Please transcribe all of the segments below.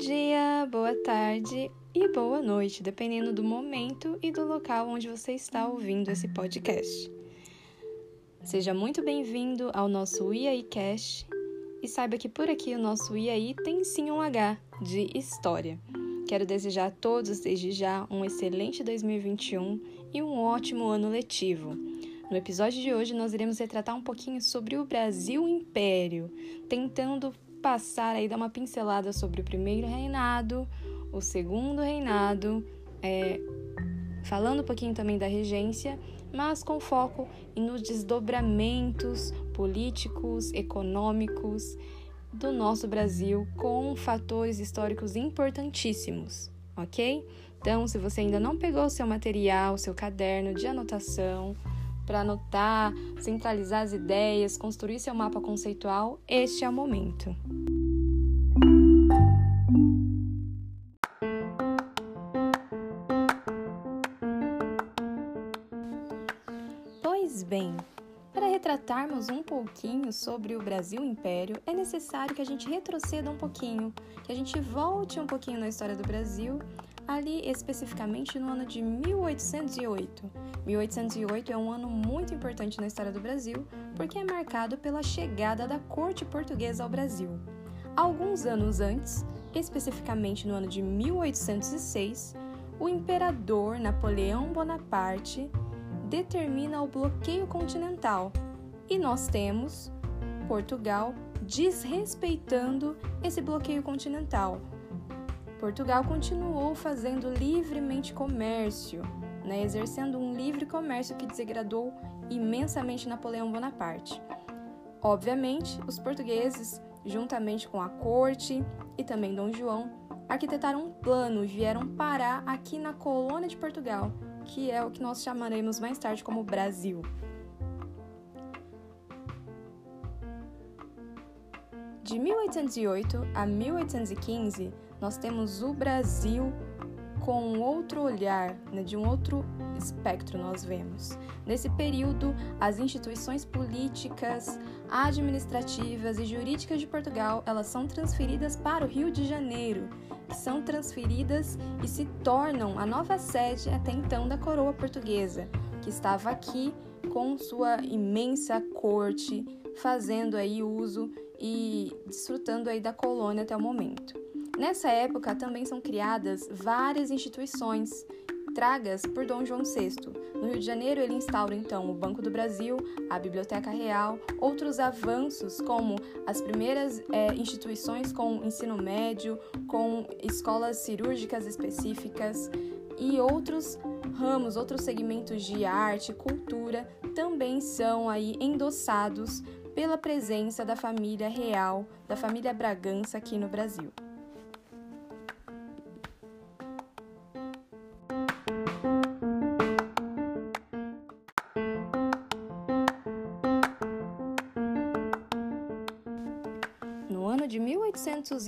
dia, boa tarde e boa noite, dependendo do momento e do local onde você está ouvindo esse podcast. Seja muito bem-vindo ao nosso IAI Cash e saiba que por aqui o nosso IAI tem sim um H de história. Quero desejar a todos desde já um excelente 2021 e um ótimo ano letivo. No episódio de hoje nós iremos retratar um pouquinho sobre o Brasil Império, tentando passar aí dar uma pincelada sobre o primeiro reinado, o segundo reinado, é, falando um pouquinho também da regência, mas com foco nos desdobramentos políticos, econômicos do nosso Brasil, com fatores históricos importantíssimos, ok? Então, se você ainda não pegou o seu material, seu caderno de anotação, para anotar, centralizar as ideias, construir seu mapa conceitual, este é o momento. Pois bem, para retratarmos um pouquinho sobre o Brasil Império, é necessário que a gente retroceda um pouquinho, que a gente volte um pouquinho na história do Brasil ali especificamente no ano de 1808. 1808 é um ano muito importante na história do Brasil porque é marcado pela chegada da corte portuguesa ao Brasil. Alguns anos antes, especificamente no ano de 1806, o imperador Napoleão Bonaparte determina o bloqueio continental e nós temos Portugal desrespeitando esse bloqueio continental, Portugal continuou fazendo livremente comércio, né, exercendo um livre comércio que desagradou imensamente Napoleão Bonaparte. Obviamente, os portugueses, juntamente com a corte e também Dom João, arquitetaram um plano e vieram parar aqui na colônia de Portugal, que é o que nós chamaremos mais tarde como Brasil. De 1808 a 1815, nós temos o Brasil com outro olhar, né, de um outro espectro nós vemos. Nesse período, as instituições políticas, administrativas e jurídicas de Portugal, elas são transferidas para o Rio de Janeiro, são transferidas e se tornam a nova sede até então da coroa portuguesa, que estava aqui com sua imensa corte, fazendo aí uso e desfrutando aí da colônia até o momento. Nessa época também são criadas várias instituições tragas por Dom João VI. No Rio de Janeiro, ele instaura então o Banco do Brasil, a Biblioteca Real, outros avanços como as primeiras é, instituições com ensino médio, com escolas cirúrgicas específicas e outros ramos, outros segmentos de arte, cultura também são aí endossados pela presença da família real, da família Bragança aqui no Brasil.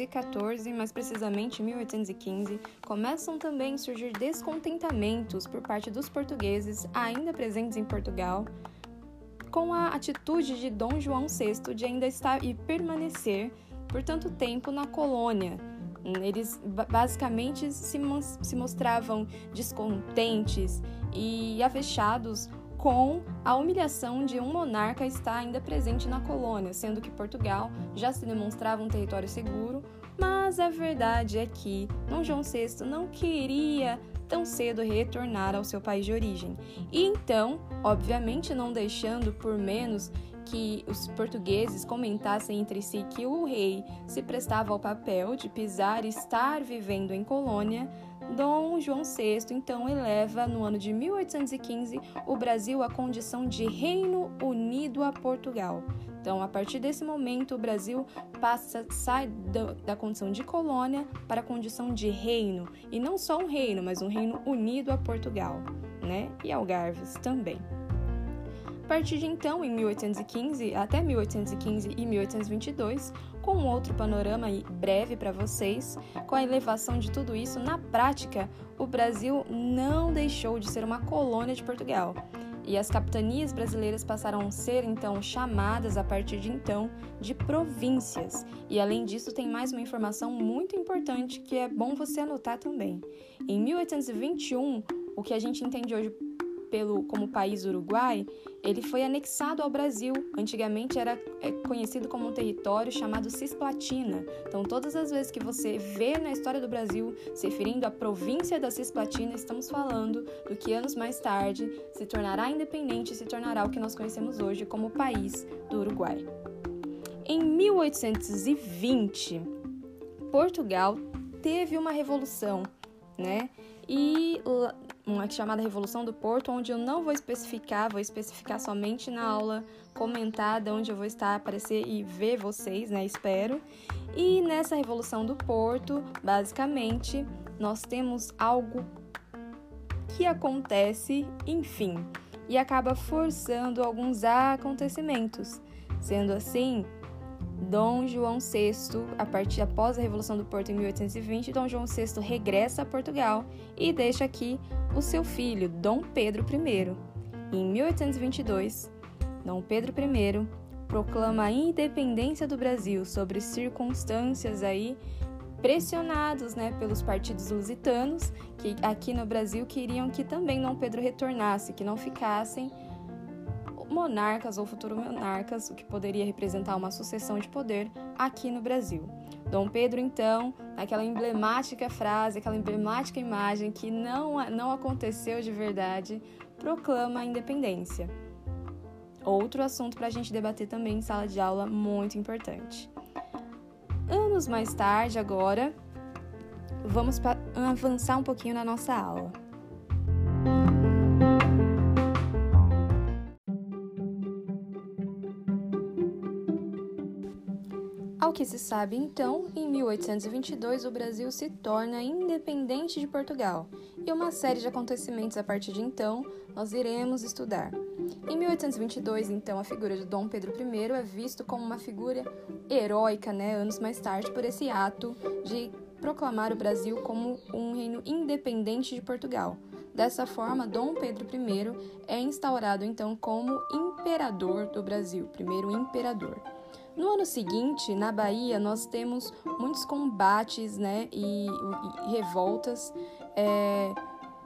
1814, mais precisamente 1815, começam também a surgir descontentamentos por parte dos portugueses ainda presentes em Portugal com a atitude de Dom João VI de ainda estar e permanecer por tanto tempo na colônia. Eles basicamente se, mostravam descontentes e avechados com a humilhação de um monarca estar ainda presente na colônia, sendo que Portugal já se demonstrava um território seguro, mas a verdade é que Dom João VI não queria tão cedo retornar ao seu país de origem. E então, obviamente não deixando por menos que os portugueses comentassem entre si que o rei se prestava ao papel de pisar e estar vivendo em colônia, Dom João VI então eleva no ano de 1815 o Brasil à condição de Reino Unido a Portugal. Então, a partir desse momento, o Brasil passa sai da, da condição de colônia para a condição de reino, e não só um reino, mas um reino unido a Portugal, né? E Algarves também. A partir de então, em 1815 até 1815 e 1822, com outro panorama breve para vocês, com a elevação de tudo isso, na prática, o Brasil não deixou de ser uma colônia de Portugal. e as capitanias brasileiras passaram a ser então chamadas a partir de então de províncias. E além disso, tem mais uma informação muito importante que é bom você anotar também. Em 1821, o que a gente entende hoje pelo, como país Uruguai, ele foi anexado ao Brasil. Antigamente era é, conhecido como um território chamado Cisplatina. Então, todas as vezes que você vê na história do Brasil se referindo à província da Cisplatina, estamos falando do que anos mais tarde se tornará independente e se tornará o que nós conhecemos hoje como país do Uruguai. Em 1820, Portugal teve uma revolução, né? E uma chamada Revolução do Porto, onde eu não vou especificar, vou especificar somente na aula comentada, onde eu vou estar aparecer e ver vocês, né? Espero. E nessa Revolução do Porto, basicamente, nós temos algo que acontece, enfim, e acaba forçando alguns acontecimentos. Sendo assim, Dom João VI, a partir após a Revolução do Porto em 1820, Dom João VI regressa a Portugal e deixa aqui o seu filho, Dom Pedro I. Em 1822, Dom Pedro I proclama a independência do Brasil sobre circunstâncias aí pressionados, né, pelos partidos lusitanos que aqui no Brasil queriam que também Dom Pedro retornasse, que não ficassem monarcas ou futuros monarcas, o que poderia representar uma sucessão de poder aqui no Brasil. Dom Pedro, então, aquela emblemática frase, aquela emblemática imagem que não, não aconteceu de verdade, proclama a independência. Outro assunto para a gente debater também em sala de aula, muito importante. Anos mais tarde, agora, vamos avançar um pouquinho na nossa aula. Que se sabe então, em 1822 o Brasil se torna independente de Portugal, e uma série de acontecimentos a partir de então nós iremos estudar. Em 1822, então, a figura de Dom Pedro I é visto como uma figura heróica, né, anos mais tarde, por esse ato de proclamar o Brasil como um reino independente de Portugal. Dessa forma, Dom Pedro I é instaurado então como imperador do Brasil, primeiro imperador. No ano seguinte, na Bahia, nós temos muitos combates né, e, e revoltas é,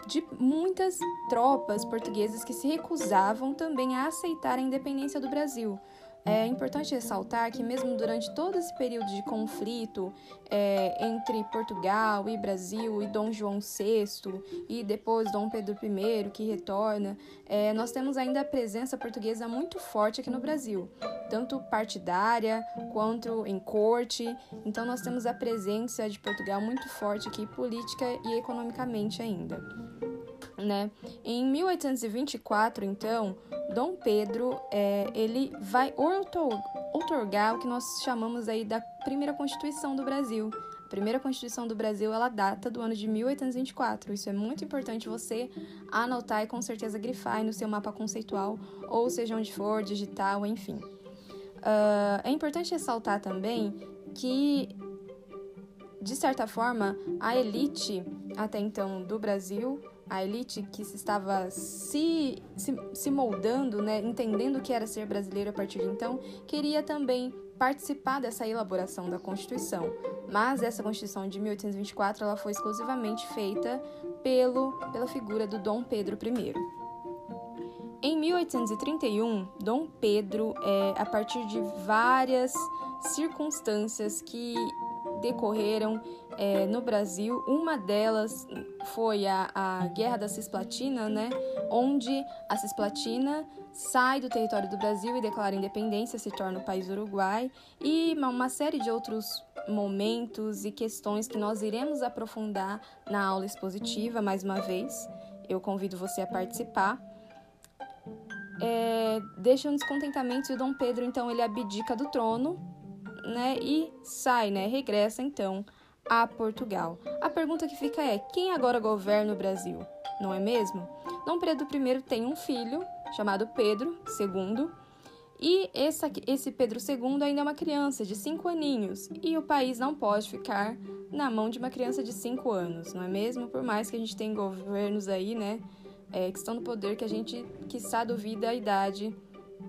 de muitas tropas portuguesas que se recusavam também a aceitar a independência do Brasil. É importante ressaltar que, mesmo durante todo esse período de conflito é, entre Portugal e Brasil e Dom João VI e depois Dom Pedro I, que retorna, é, nós temos ainda a presença portuguesa muito forte aqui no Brasil, tanto partidária quanto em corte. Então, nós temos a presença de Portugal muito forte aqui, política e economicamente ainda. Né? Em 1824, então, Dom Pedro é, ele vai outorgar o que nós chamamos aí da primeira Constituição do Brasil. A primeira Constituição do Brasil ela data do ano de 1824. Isso é muito importante você anotar e com certeza grifar no seu mapa conceitual, ou seja onde for, digital, enfim. Uh, é importante ressaltar também que de certa forma, a elite até então do Brasil a elite que se estava se, se, se moldando, né, entendendo o que era ser brasileiro a partir de então, queria também participar dessa elaboração da Constituição. Mas essa Constituição de 1824 ela foi exclusivamente feita pelo, pela figura do Dom Pedro I. Em 1831, Dom Pedro, é, a partir de várias circunstâncias que decorreram é, no Brasil. Uma delas foi a, a Guerra da Cisplatina, né, onde a Cisplatina sai do território do Brasil e declara independência, se torna o país Uruguai, e uma série de outros momentos e questões que nós iremos aprofundar na aula expositiva mais uma vez. Eu convido você a participar. É, deixa um descontentamento e o Dom Pedro então ele abdica do trono né, e sai, né, regressa então a Portugal. A pergunta que fica é: quem agora governa o Brasil? Não é mesmo? Dom Pedro I tem um filho chamado Pedro II. E esse, esse Pedro II ainda é uma criança de 5 aninhos e o país não pode ficar na mão de uma criança de 5 anos, não é mesmo? Por mais que a gente tenha governos aí, né, é questão do poder que a gente, que duvida a idade,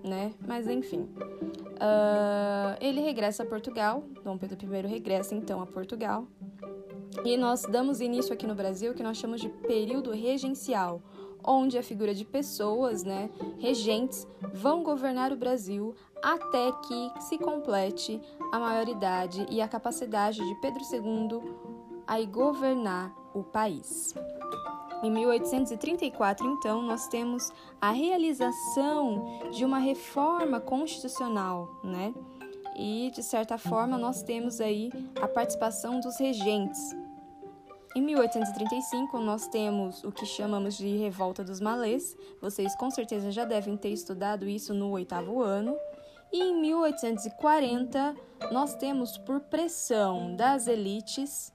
né? Mas enfim. Uh, ele regressa a Portugal, Dom Pedro I regressa então a Portugal, e nós damos início aqui no Brasil que nós chamamos de período regencial, onde a figura de pessoas, né, regentes, vão governar o Brasil até que se complete a maioridade e a capacidade de Pedro II a governar o país. Em 1834, então, nós temos a realização de uma reforma constitucional, né? E, de certa forma, nós temos aí a participação dos regentes. Em 1835, nós temos o que chamamos de Revolta dos Malês. Vocês com certeza já devem ter estudado isso no oitavo ano. E em 1840, nós temos, por pressão das elites,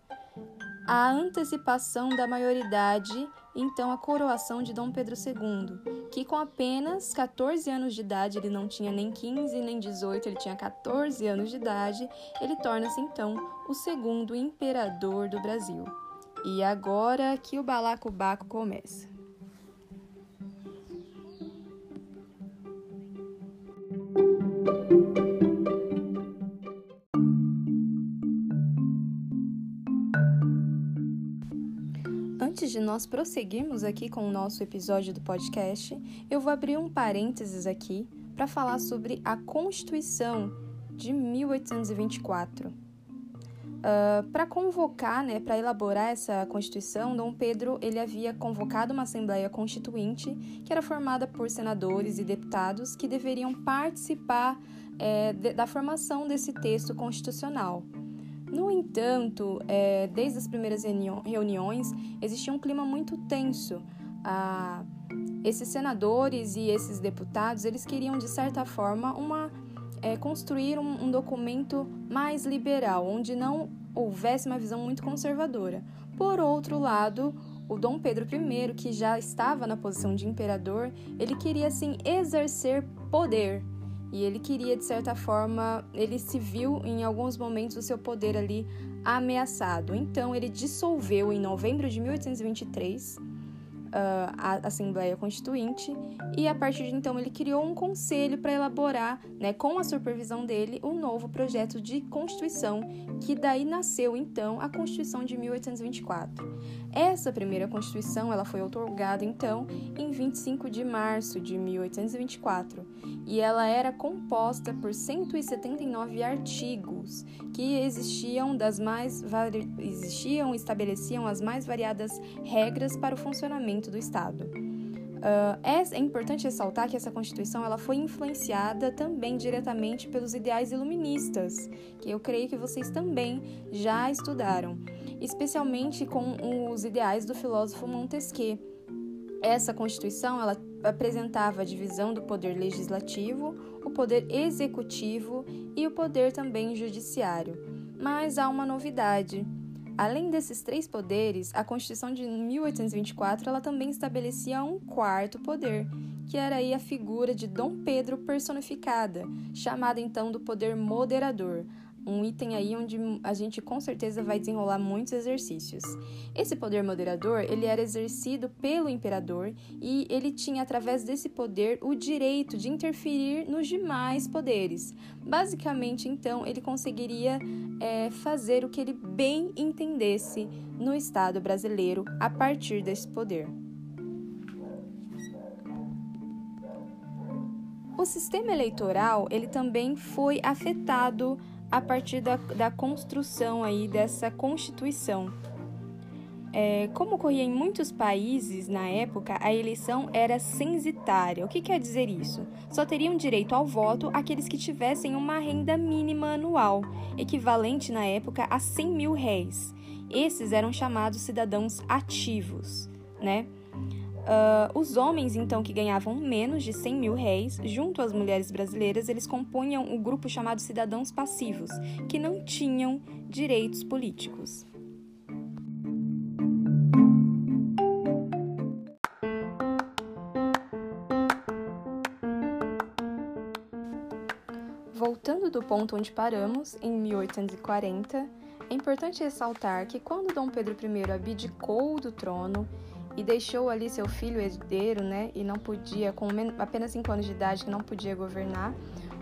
a antecipação da maioridade, então a coroação de Dom Pedro II, que com apenas 14 anos de idade, ele não tinha nem 15 nem 18, ele tinha 14 anos de idade, ele torna-se então o segundo imperador do Brasil. E agora que o balacobaco começa. Nós prosseguirmos aqui com o nosso episódio do podcast, eu vou abrir um parênteses aqui para falar sobre a Constituição de 1824. Uh, para convocar, né, para elaborar essa Constituição, Dom Pedro ele havia convocado uma Assembleia Constituinte que era formada por senadores e deputados que deveriam participar é, de, da formação desse texto constitucional. No entanto, é, desde as primeiras reuniões, existia um clima muito tenso. Ah, esses senadores e esses deputados, eles queriam, de certa forma, uma, é, construir um, um documento mais liberal, onde não houvesse uma visão muito conservadora. Por outro lado, o Dom Pedro I, que já estava na posição de imperador, ele queria assim exercer poder, e ele queria, de certa forma, ele se viu em alguns momentos o seu poder ali ameaçado. Então, ele dissolveu em novembro de 1823 uh, a Assembleia Constituinte e a partir de então ele criou um conselho para elaborar, né, com a supervisão dele, um novo projeto de Constituição, que daí nasceu então a Constituição de 1824. Essa primeira Constituição ela foi otorgada então em 25 de março de 1824 e ela era composta por 179 artigos que existiam das mais existiam estabeleciam as mais variadas regras para o funcionamento do Estado. Uh, é, é, importante ressaltar que essa Constituição ela foi influenciada também diretamente pelos ideais iluministas, que eu creio que vocês também já estudaram, especialmente com os ideais do filósofo Montesquieu. Essa Constituição ela apresentava a divisão do poder legislativo, poder executivo e o poder também judiciário. Mas há uma novidade Além desses três poderes, a Constituição de 1824 ela também estabelecia um quarto poder, que era aí a figura de Dom Pedro personificada, chamada então do poder moderador, um item aí onde a gente com certeza vai desenrolar muitos exercícios. Esse poder moderador, ele era exercido pelo imperador e ele tinha através desse poder o direito de interferir nos demais poderes. Basicamente, então, ele conseguiria é, fazer o que ele bem entendesse no Estado brasileiro a partir desse poder. O sistema eleitoral ele também foi afetado a partir da, da construção aí dessa Constituição. É, como ocorria em muitos países na época, a eleição era censitária. O que quer dizer isso? Só teriam direito ao voto aqueles que tivessem uma renda mínima anual, equivalente na época a 100 mil réis. Esses eram chamados cidadãos ativos, né? Uh, os homens, então, que ganhavam menos de 100 mil réis, junto às mulheres brasileiras, eles compunham o grupo chamado cidadãos passivos, que não tinham direitos políticos. Voltando do ponto onde paramos, em 1840, é importante ressaltar que quando Dom Pedro I abdicou do trono, e deixou ali seu filho herdeiro, né, e não podia, com apenas 5 anos de idade, que não podia governar,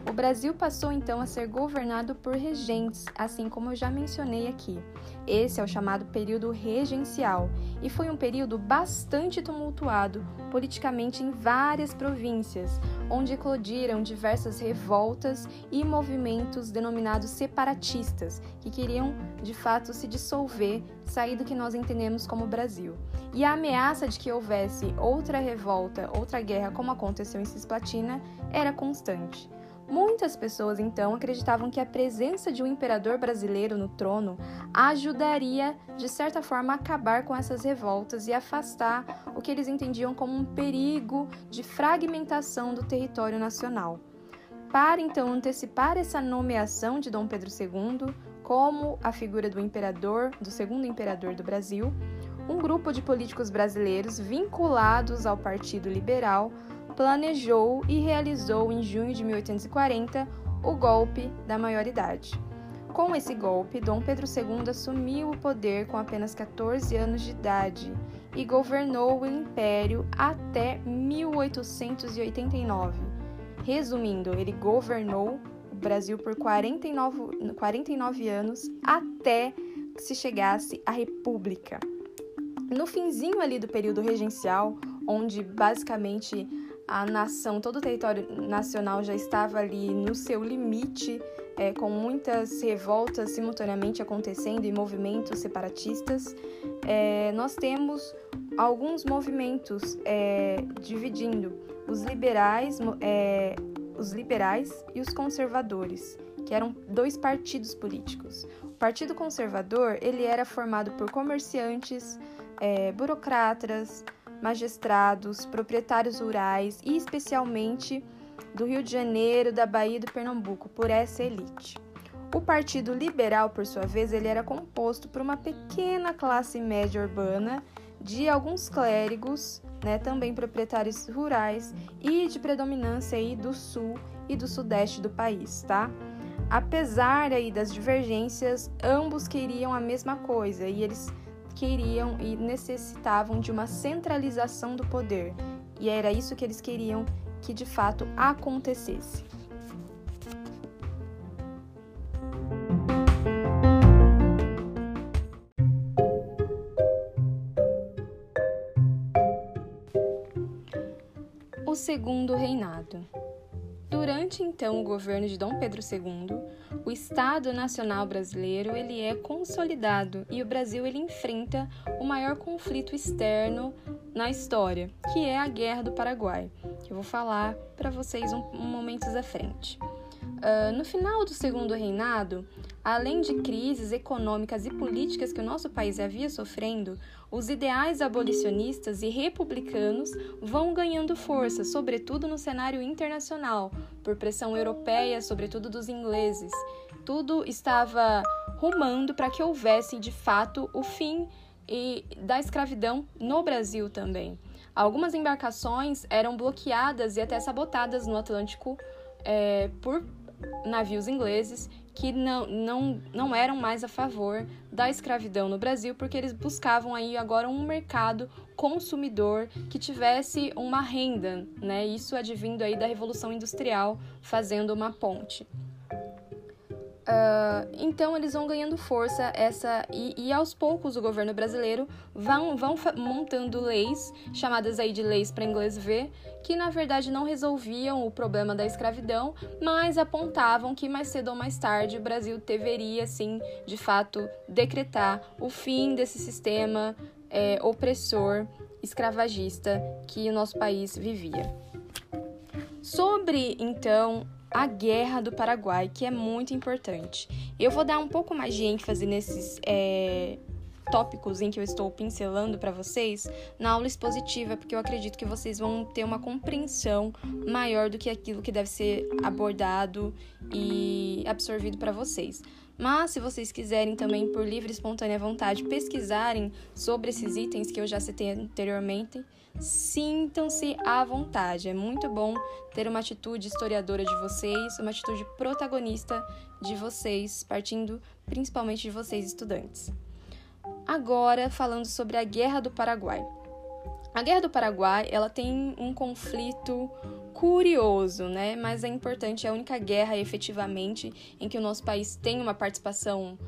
o Brasil passou então a ser governado por regentes, assim como eu já mencionei aqui. Esse é o chamado período regencial e foi um período bastante tumultuado politicamente em várias províncias, onde eclodiram diversas revoltas e movimentos denominados separatistas, que queriam de fato se dissolver, sair do que nós entendemos como Brasil. E a ameaça de que houvesse outra revolta, outra guerra, como aconteceu em Cisplatina, era constante. Muitas pessoas então acreditavam que a presença de um imperador brasileiro no trono ajudaria, de certa forma, a acabar com essas revoltas e afastar o que eles entendiam como um perigo de fragmentação do território nacional. Para então antecipar essa nomeação de Dom Pedro II como a figura do imperador, do segundo imperador do Brasil, um grupo de políticos brasileiros vinculados ao Partido Liberal planejou e realizou em junho de 1840 o golpe da maioridade. Com esse golpe, Dom Pedro II assumiu o poder com apenas 14 anos de idade e governou o império até 1889. Resumindo, ele governou o Brasil por 49, 49 anos até que se chegasse à República. No finzinho ali do período regencial, onde basicamente a nação, todo o território nacional já estava ali no seu limite, é, com muitas revoltas simultaneamente acontecendo e movimentos separatistas, é, nós temos alguns movimentos é, dividindo os liberais, é, os liberais e os conservadores, que eram dois partidos políticos. O Partido Conservador ele era formado por comerciantes, é, burocratas, magistrados, proprietários rurais e especialmente do Rio de Janeiro, da Bahia e do Pernambuco, por essa elite. O Partido Liberal, por sua vez, ele era composto por uma pequena classe média urbana de alguns clérigos, né, também proprietários rurais e de predominância aí do sul e do sudeste do país, tá? Apesar aí das divergências, ambos queriam a mesma coisa e eles queriam e necessitavam de uma centralização do poder, e era isso que eles queriam que de fato acontecesse. O segundo reinado. Durante então o governo de Dom Pedro II, o Estado Nacional Brasileiro ele é consolidado e o Brasil ele enfrenta o maior conflito externo na história, que é a Guerra do Paraguai, que eu vou falar para vocês um, um momentos à frente. Uh, no final do segundo reinado, além de crises econômicas e políticas que o nosso país havia sofrendo, os ideais abolicionistas e republicanos vão ganhando força, sobretudo no cenário internacional, por pressão europeia, sobretudo dos ingleses. Tudo estava rumando para que houvesse de fato o fim da escravidão no Brasil também. Algumas embarcações eram bloqueadas e até sabotadas no Atlântico é, por navios ingleses que não, não, não eram mais a favor da escravidão no Brasil, porque eles buscavam aí agora um mercado consumidor que tivesse uma renda, né? Isso advindo aí da Revolução Industrial, fazendo uma ponte. Uh, então eles vão ganhando força essa e, e, aos poucos o governo brasileiro vão, vão montando leis chamadas aí de leis para inglês ver que na verdade não resolviam o problema da escravidão mas apontavam que mais cedo ou mais tarde o Brasil deveria sim de fato decretar o fim desse sistema é, opressor escravagista que o nosso país vivia. Sobre então a Guerra do Paraguai, que é muito importante. Eu vou dar um pouco mais de ênfase nesses é, tópicos em que eu estou pincelando para vocês na aula expositiva, porque eu acredito que vocês vão ter uma compreensão maior do que aquilo que deve ser abordado e absorvido para vocês. Mas se vocês quiserem também, por livre e espontânea vontade, pesquisarem sobre esses itens que eu já citei anteriormente, sintam-se à vontade. É muito bom ter uma atitude historiadora de vocês, uma atitude protagonista de vocês, partindo principalmente de vocês, estudantes. Agora, falando sobre a Guerra do Paraguai. A Guerra do Paraguai, ela tem um conflito curioso, né? Mas é importante, é a única guerra efetivamente em que o nosso país tem uma participação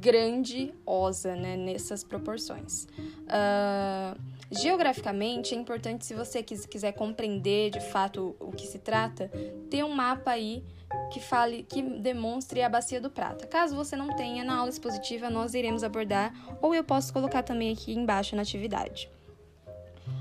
grandiosa, né? Nessas proporções. Uh, geograficamente, é importante, se você quiser compreender de fato o que se trata, ter um mapa aí que fale, que demonstre a bacia do prata. Caso você não tenha, na aula expositiva nós iremos abordar, ou eu posso colocar também aqui embaixo na atividade.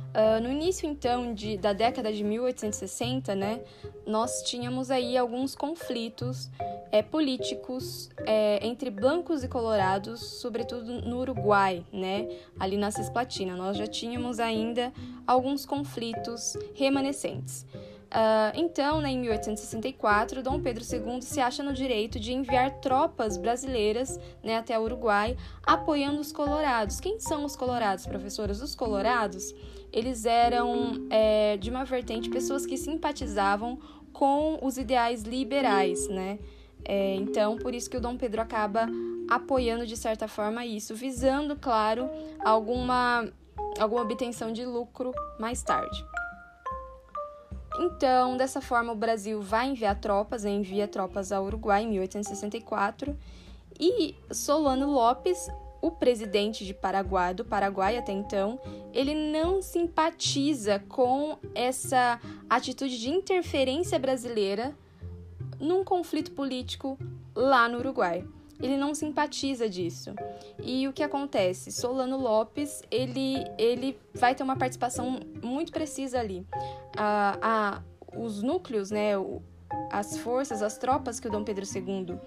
Uh, no início, então, de, da década de 1860, né, nós tínhamos aí alguns conflitos é, políticos é, entre blancos e colorados, sobretudo no Uruguai, né, ali na Cisplatina. Nós já tínhamos ainda alguns conflitos remanescentes. Uh, então, né, em 1864, Dom Pedro II se acha no direito de enviar tropas brasileiras né, até o Uruguai, apoiando os colorados. Quem são os colorados, professoras? Os colorados, eles eram é, de uma vertente pessoas que simpatizavam com os ideais liberais, né? É, então, por isso que o Dom Pedro acaba apoiando de certa forma isso, visando, claro, alguma, alguma obtenção de lucro mais tarde. Então, dessa forma, o Brasil vai enviar tropas, né? envia tropas ao Uruguai em 1864 e Solano Lopes, o presidente de Paraguai, do Paraguai até então, ele não simpatiza com essa atitude de interferência brasileira num conflito político lá no Uruguai. Ele não simpatiza disso. E o que acontece? Solano Lopes, ele, ele vai ter uma participação muito precisa ali a, a, os núcleos, né, as forças, as tropas que o Dom Pedro II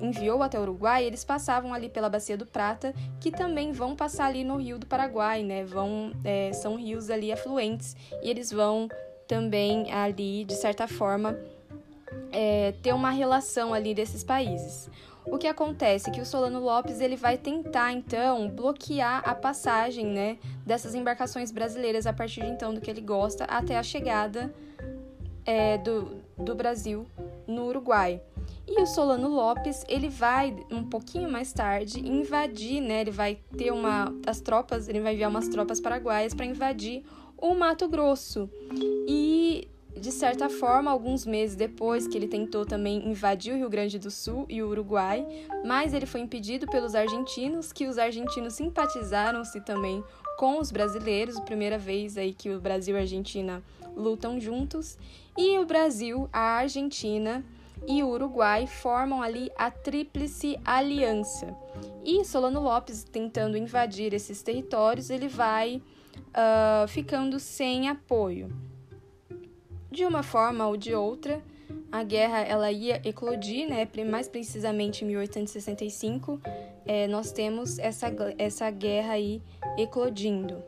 enviou até o Uruguai, eles passavam ali pela Bacia do Prata, que também vão passar ali no Rio do Paraguai, né? Vão, é, são rios ali afluentes e eles vão também ali, de certa forma, é, ter uma relação ali desses países. O que acontece é que o Solano Lopes ele vai tentar então bloquear a passagem, né, dessas embarcações brasileiras a partir de então do que ele gosta até a chegada é, do, do Brasil no Uruguai. E o Solano Lopes, ele vai um pouquinho mais tarde invadir, né? Ele vai ter uma as tropas, ele vai enviar umas tropas paraguaias para invadir o Mato Grosso. E certa forma, alguns meses depois que ele tentou também invadir o Rio Grande do Sul e o Uruguai, mas ele foi impedido pelos argentinos, que os argentinos simpatizaram-se também com os brasileiros, primeira vez aí que o Brasil e a Argentina lutam juntos, e o Brasil, a Argentina e o Uruguai formam ali a Tríplice Aliança. E Solano Lopes, tentando invadir esses territórios, ele vai uh, ficando sem apoio. De uma forma ou de outra, a guerra ela ia eclodir, né? mais precisamente em 1865, é, nós temos essa, essa guerra aí eclodindo.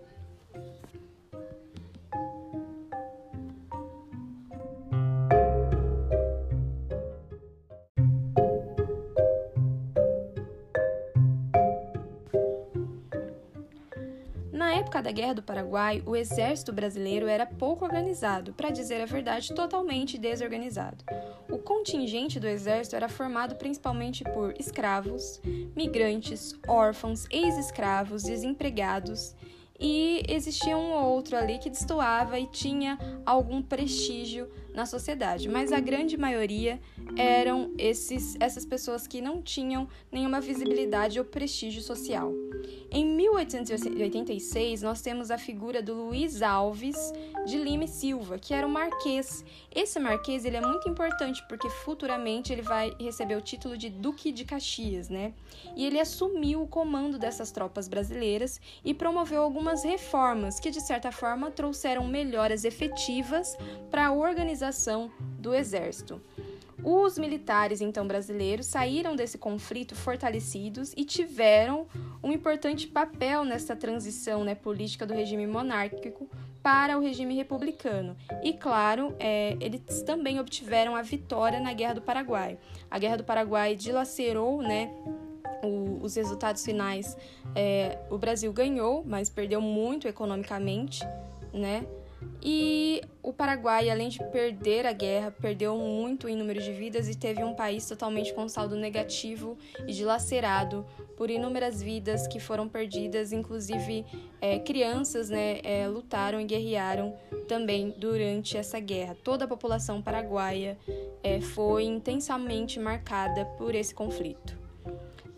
Época da Guerra do Paraguai, o exército brasileiro era pouco organizado, para dizer a verdade, totalmente desorganizado. O contingente do exército era formado principalmente por escravos, migrantes, órfãos, ex-escravos, desempregados e existia um ou outro ali que destoava e tinha algum prestígio na sociedade, mas a grande maioria eram esses, essas pessoas que não tinham nenhuma visibilidade ou prestígio social. Em 1886, nós temos a figura do Luiz Alves de Lima e Silva, que era um marquês. Esse marquês ele é muito importante porque futuramente ele vai receber o título de Duque de Caxias, né? E ele assumiu o comando dessas tropas brasileiras e promoveu algumas reformas que, de certa forma, trouxeram melhoras efetivas para a organização do exército. Os militares, então, brasileiros saíram desse conflito fortalecidos e tiveram um importante papel nessa transição né, política do regime monárquico para o regime republicano. E, claro, é, eles também obtiveram a vitória na Guerra do Paraguai. A Guerra do Paraguai dilacerou né, o, os resultados finais. É, o Brasil ganhou, mas perdeu muito economicamente, né? E o Paraguai, além de perder a guerra, perdeu muito em número de vidas e teve um país totalmente com saldo negativo e dilacerado por inúmeras vidas que foram perdidas, inclusive é, crianças né, é, lutaram e guerrearam também durante essa guerra. Toda a população paraguaia é, foi intensamente marcada por esse conflito.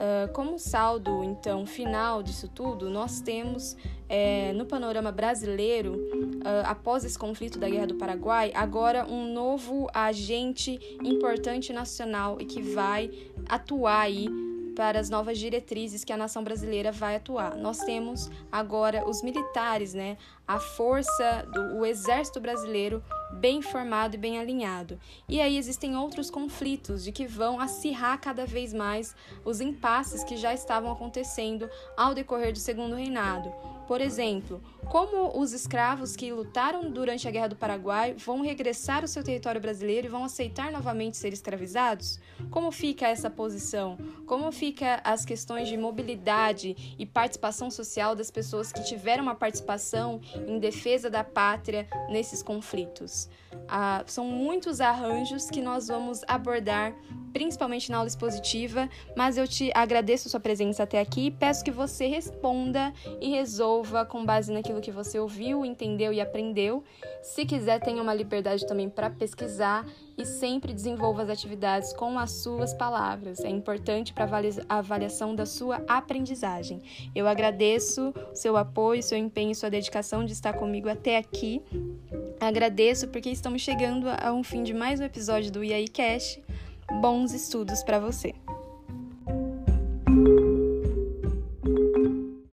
Uh, como saldo, então, final disso tudo, nós temos é, no panorama brasileiro, uh, após esse conflito da Guerra do Paraguai, agora um novo agente importante nacional e que vai atuar aí para as novas diretrizes que a nação brasileira vai atuar. Nós temos agora os militares, né, a força do o exército brasileiro bem formado e bem alinhado. E aí existem outros conflitos de que vão acirrar cada vez mais os impasses que já estavam acontecendo ao decorrer do segundo reinado. Por exemplo, como os escravos que lutaram durante a Guerra do Paraguai vão regressar ao seu território brasileiro e vão aceitar novamente ser escravizados? Como fica essa posição? Como fica as questões de mobilidade e participação social das pessoas que tiveram uma participação em defesa da pátria nesses conflitos? Ah, são muitos arranjos que nós vamos abordar, principalmente na aula expositiva, mas eu te agradeço sua presença até aqui e peço que você responda e resolva com base naquilo que você ouviu, entendeu e aprendeu. Se quiser, tenha uma liberdade também para pesquisar e sempre desenvolva as atividades com as suas palavras. É importante para a avaliação da sua aprendizagem. Eu agradeço seu apoio, seu empenho, sua dedicação de estar comigo até aqui. Agradeço porque estamos chegando a um fim de mais um episódio do IAI Cash. Bons estudos para você!